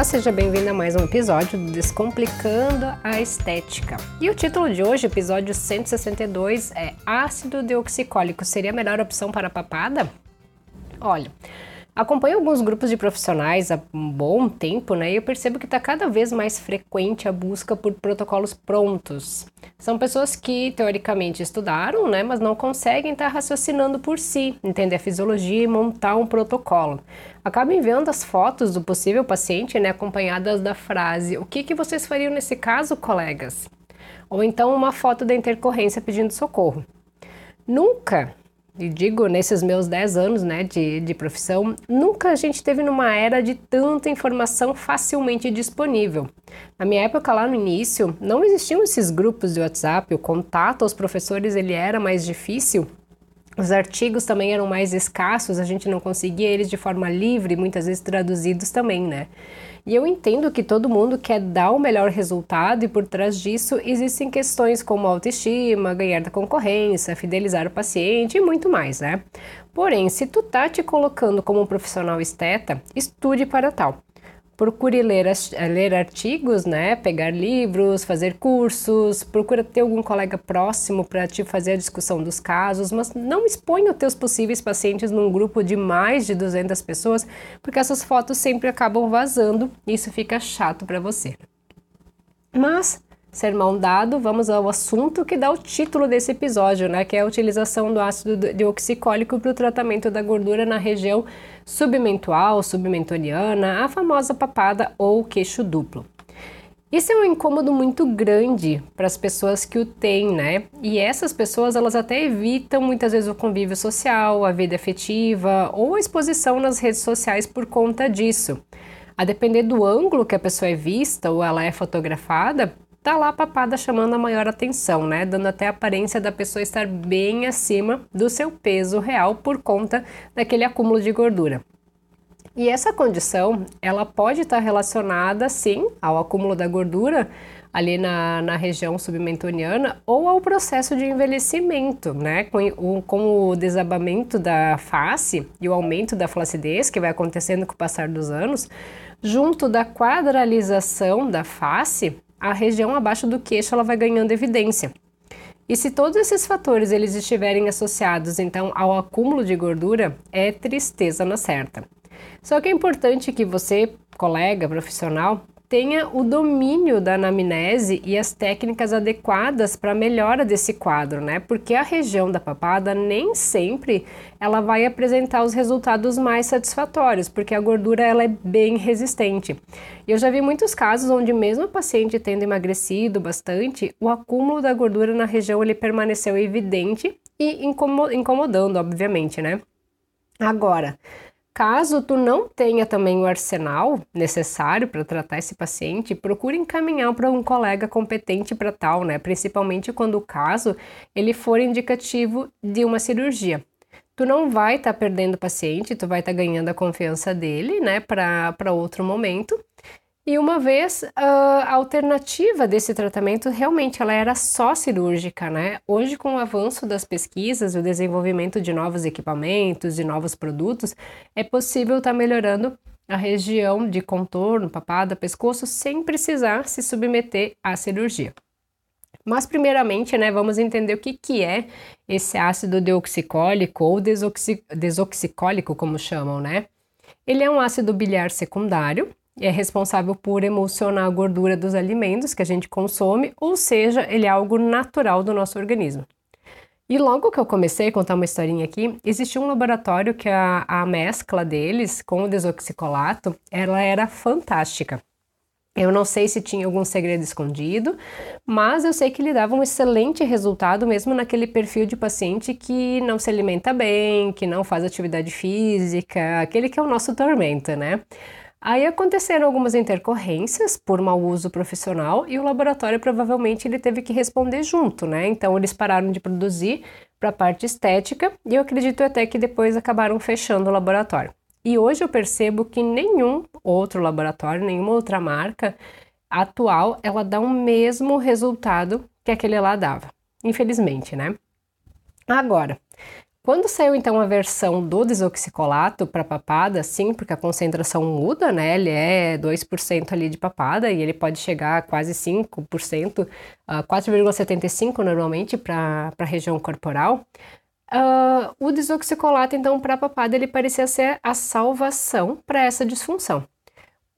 Olá, seja bem-vindo a mais um episódio do Descomplicando a Estética. E o título de hoje, episódio 162, é Ácido deoxicólico seria a melhor opção para a papada? Olha, Acompanho alguns grupos de profissionais há um bom tempo, né? E eu percebo que está cada vez mais frequente a busca por protocolos prontos. São pessoas que teoricamente estudaram, né? Mas não conseguem estar tá raciocinando por si, entender a fisiologia e montar um protocolo. Acabam enviando as fotos do possível paciente, né? Acompanhadas da frase: O que, que vocês fariam nesse caso, colegas? Ou então uma foto da intercorrência pedindo socorro. Nunca e digo nesses meus 10 anos né, de, de profissão, nunca a gente teve numa era de tanta informação facilmente disponível. Na minha época, lá no início, não existiam esses grupos de WhatsApp, o contato aos professores ele era mais difícil, os artigos também eram mais escassos, a gente não conseguia eles de forma livre, muitas vezes traduzidos também, né? E eu entendo que todo mundo quer dar o melhor resultado e por trás disso existem questões como autoestima, ganhar da concorrência, fidelizar o paciente e muito mais, né? Porém, se tu tá te colocando como um profissional esteta, estude para tal procure ler, ler artigos, né? Pegar livros, fazer cursos, procura ter algum colega próximo para te fazer a discussão dos casos, mas não exponha os teus possíveis pacientes num grupo de mais de 200 pessoas, porque essas fotos sempre acabam vazando e isso fica chato para você. Mas Sermão dado, vamos ao assunto que dá o título desse episódio, né, que é a utilização do ácido deoxicólico para o tratamento da gordura na região submentual, submentoriana, a famosa papada ou queixo duplo. Isso é um incômodo muito grande para as pessoas que o têm, né? E essas pessoas elas até evitam muitas vezes o convívio social, a vida afetiva ou a exposição nas redes sociais por conta disso. A depender do ângulo que a pessoa é vista ou ela é fotografada, tá lá a papada chamando a maior atenção, né? Dando até a aparência da pessoa estar bem acima do seu peso real por conta daquele acúmulo de gordura. E essa condição, ela pode estar relacionada, sim, ao acúmulo da gordura ali na, na região submentoniana ou ao processo de envelhecimento, né? Com o, com o desabamento da face e o aumento da flacidez que vai acontecendo com o passar dos anos, junto da quadralização da face, a região abaixo do queixo ela vai ganhando evidência. E se todos esses fatores eles estiverem associados então ao acúmulo de gordura, é tristeza na certa. Só que é importante que você, colega profissional, tenha o domínio da anamnese e as técnicas adequadas para a melhora desse quadro, né? Porque a região da papada nem sempre ela vai apresentar os resultados mais satisfatórios, porque a gordura ela é bem resistente. E eu já vi muitos casos onde mesmo o paciente tendo emagrecido bastante, o acúmulo da gordura na região ele permaneceu evidente e incomodando, obviamente, né? Agora, Caso tu não tenha também o arsenal necessário para tratar esse paciente, procure encaminhar para um colega competente para tal, né? Principalmente quando o caso ele for indicativo de uma cirurgia. Tu não vai estar tá perdendo o paciente, tu vai estar tá ganhando a confiança dele, né, para outro momento. E uma vez a alternativa desse tratamento realmente ela era só cirúrgica, né? Hoje, com o avanço das pesquisas, o desenvolvimento de novos equipamentos, de novos produtos, é possível estar tá melhorando a região de contorno, papada, pescoço, sem precisar se submeter à cirurgia. Mas primeiramente, né, vamos entender o que, que é esse ácido deoxicólico ou desoxi desoxicólico, como chamam, né? Ele é um ácido biliar secundário é responsável por emulsionar a gordura dos alimentos que a gente consome, ou seja, ele é algo natural do nosso organismo. E logo que eu comecei a contar uma historinha aqui, existia um laboratório que a, a mescla deles com o desoxicolato, ela era fantástica. Eu não sei se tinha algum segredo escondido, mas eu sei que ele dava um excelente resultado mesmo naquele perfil de paciente que não se alimenta bem, que não faz atividade física, aquele que é o nosso tormento, né? Aí aconteceram algumas intercorrências por mau uso profissional e o laboratório provavelmente ele teve que responder junto, né? Então eles pararam de produzir para a parte estética e eu acredito até que depois acabaram fechando o laboratório. E hoje eu percebo que nenhum outro laboratório, nenhuma outra marca atual, ela dá o mesmo resultado que aquele lá dava. Infelizmente, né? Agora, Quando saiu então a versão do desoxicolato para papada, sim, porque a concentração muda, né? Ele é 2% ali de papada e ele pode chegar a quase 5%, uh, 4,75% normalmente para a região corporal. Uh, o desoxicolato, então, para papada, ele parecia ser a salvação para essa disfunção.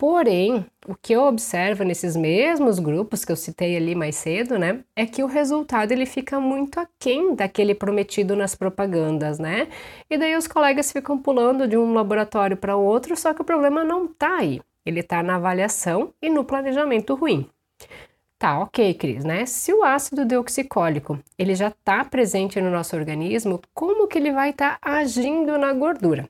Porém, o que eu observo nesses mesmos grupos que eu citei ali mais cedo, né, é que o resultado ele fica muito aquém daquele prometido nas propagandas, né? E daí os colegas ficam pulando de um laboratório para o outro, só que o problema não está aí. Ele está na avaliação e no planejamento ruim. Tá, ok, Cris, né? Se o ácido deoxicólico ele já está presente no nosso organismo, como que ele vai estar tá agindo na gordura?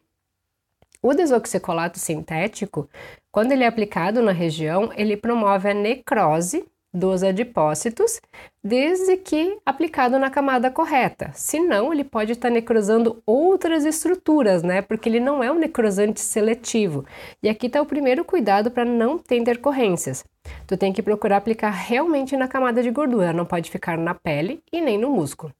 O desoxicolato sintético, quando ele é aplicado na região, ele promove a necrose dos adipócitos, desde que aplicado na camada correta. Senão, ele pode estar necrosando outras estruturas, né? Porque ele não é um necrosante seletivo. E aqui está o primeiro cuidado para não ter intercorrências. Tu tem que procurar aplicar realmente na camada de gordura, não pode ficar na pele e nem no músculo.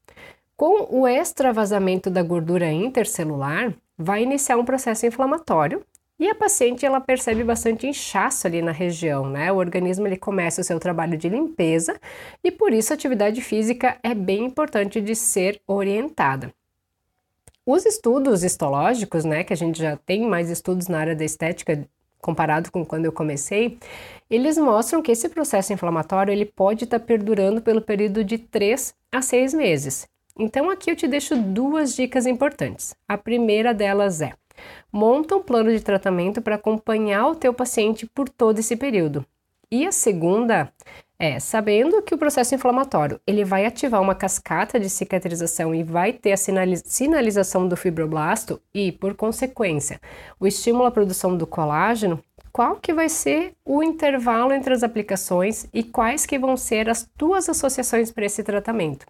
Com o extravasamento da gordura intercelular, vai iniciar um processo inflamatório e a paciente ela percebe bastante inchaço ali na região, né? O organismo ele começa o seu trabalho de limpeza e por isso a atividade física é bem importante de ser orientada. Os estudos histológicos, né, que a gente já tem mais estudos na área da estética comparado com quando eu comecei, eles mostram que esse processo inflamatório ele pode estar tá perdurando pelo período de 3 a 6 meses. Então aqui eu te deixo duas dicas importantes. A primeira delas é: monta um plano de tratamento para acompanhar o teu paciente por todo esse período. E a segunda é, sabendo que o processo inflamatório ele vai ativar uma cascata de cicatrização e vai ter a sinalização do fibroblasto e, por consequência, o estímulo à produção do colágeno, qual que vai ser o intervalo entre as aplicações e quais que vão ser as tuas associações para esse tratamento.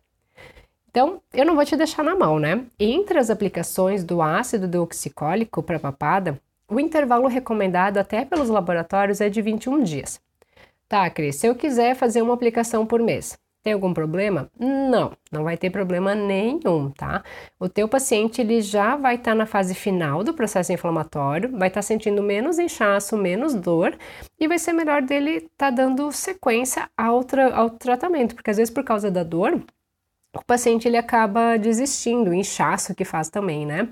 Então, eu não vou te deixar na mão, né? Entre as aplicações do ácido deoxicólico para papada, o intervalo recomendado até pelos laboratórios é de 21 dias. Tá, Cris, se eu quiser fazer uma aplicação por mês, tem algum problema? Não, não vai ter problema nenhum, tá? O teu paciente ele já vai estar tá na fase final do processo inflamatório, vai estar tá sentindo menos inchaço, menos dor e vai ser melhor dele estar tá dando sequência ao, tra ao tratamento, porque às vezes por causa da dor o paciente ele acaba desistindo, inchaço que faz também, né?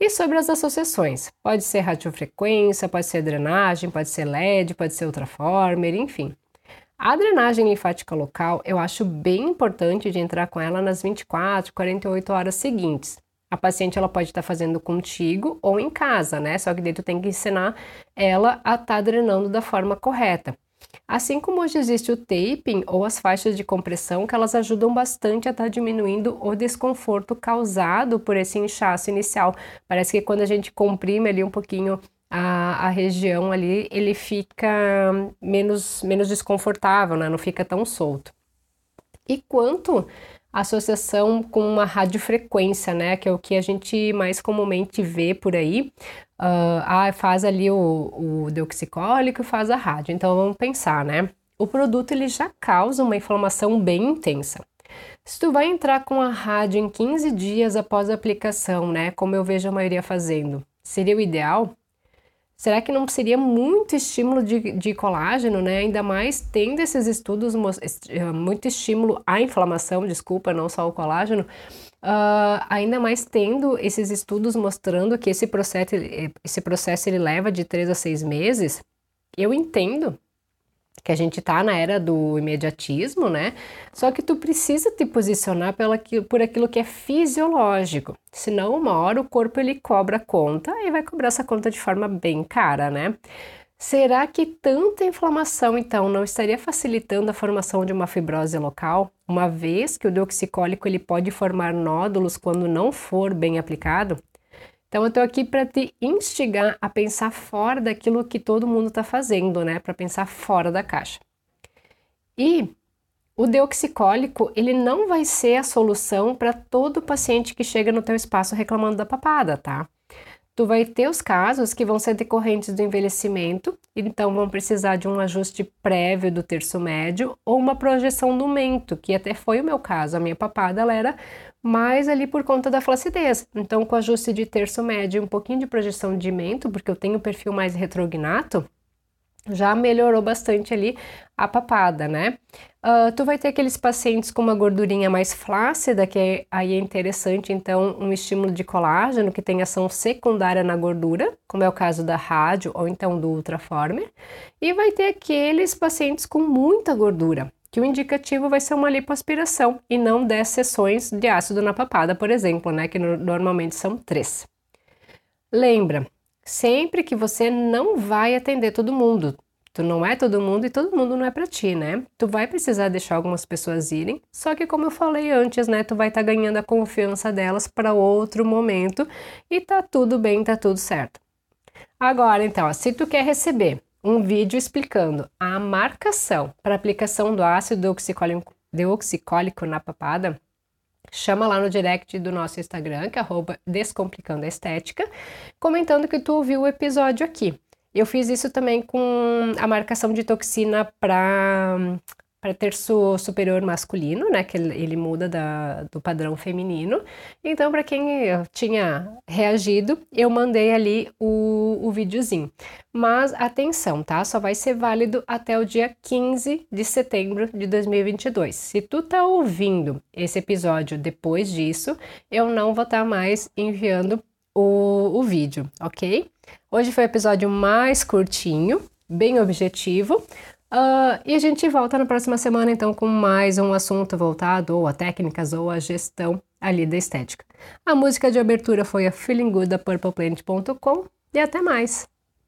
E sobre as associações, pode ser radiofrequência, pode ser drenagem, pode ser LED, pode ser ultraformer, enfim. A drenagem linfática local eu acho bem importante de entrar com ela nas 24, 48 horas seguintes. A paciente ela pode estar fazendo contigo ou em casa, né? Só que daí tu tem que ensinar ela a estar tá drenando da forma correta. Assim como hoje existe o taping ou as faixas de compressão, que elas ajudam bastante a estar tá diminuindo o desconforto causado por esse inchaço inicial. Parece que quando a gente comprime ali um pouquinho a, a região ali, ele fica menos, menos desconfortável, né? não fica tão solto. E quanto associação com uma radiofrequência, né, que é o que a gente mais comumente vê por aí. Uh, ah, faz ali o, o deoxicólico, faz a rádio. Então vamos pensar, né? O produto ele já causa uma inflamação bem intensa. Se tu vai entrar com a rádio em 15 dias após a aplicação, né, como eu vejo a maioria fazendo, seria o ideal? Será que não seria muito estímulo de, de colágeno, né? Ainda mais tendo esses estudos, eh, muito estímulo à inflamação, desculpa, não só o colágeno, uh, ainda mais tendo esses estudos mostrando que esse processo, esse processo ele leva de 3 a 6 meses, eu entendo que a gente tá na era do imediatismo, né? Só que tu precisa te posicionar pela, por aquilo que é fisiológico. Senão, uma hora o corpo ele cobra conta e vai cobrar essa conta de forma bem cara, né? Será que tanta inflamação, então, não estaria facilitando a formação de uma fibrose local, uma vez que o deoxicólico ele pode formar nódulos quando não for bem aplicado? Então eu estou aqui para te instigar a pensar fora daquilo que todo mundo está fazendo, né? Para pensar fora da caixa. E o deoxicólico, ele não vai ser a solução para todo paciente que chega no teu espaço reclamando da papada, tá? Tu vai ter os casos que vão ser decorrentes do envelhecimento, então vão precisar de um ajuste prévio do terço médio ou uma projeção do mento, que até foi o meu caso. A minha papada ela era mais ali por conta da flacidez. Então, com ajuste de terço médio e um pouquinho de projeção de mento, porque eu tenho um perfil mais retrognato, já melhorou bastante ali a papada, né? Uh, tu vai ter aqueles pacientes com uma gordurinha mais flácida, que é, aí é interessante, então, um estímulo de colágeno que tem ação secundária na gordura, como é o caso da rádio ou então do ultraformer, e vai ter aqueles pacientes com muita gordura, que o indicativo vai ser uma lipoaspiração e não 10 sessões de ácido na papada, por exemplo, né, que no, normalmente são três. Lembra, sempre que você não vai atender todo mundo. Tu não é todo mundo e todo mundo não é para ti, né? Tu vai precisar deixar algumas pessoas irem, só que como eu falei antes, né, tu vai estar tá ganhando a confiança delas para outro momento e tá tudo bem, tá tudo certo. Agora, então, ó, se tu quer receber um vídeo explicando a marcação para aplicação do ácido deoxicólico na papada, chama lá no direct do nosso Instagram, que é Descomplicando a Estética, comentando que tu ouviu o episódio aqui. Eu fiz isso também com a marcação de toxina para para terço superior masculino, né, que ele, muda da, do padrão feminino. Então, para quem tinha reagido, eu mandei ali o, o videozinho. Mas atenção, tá? Só vai ser válido até o dia 15 de setembro de 2022. Se tu tá ouvindo esse episódio depois disso, eu não vou estar tá mais enviando o, o vídeo, ok? Hoje foi o episódio mais curtinho, bem objetivo. Uh, e a gente volta na próxima semana, então, com mais um assunto voltado ou a técnicas ou a gestão ali da estética. A música de abertura foi a Feeling Good da PurplePlanet.com e até mais!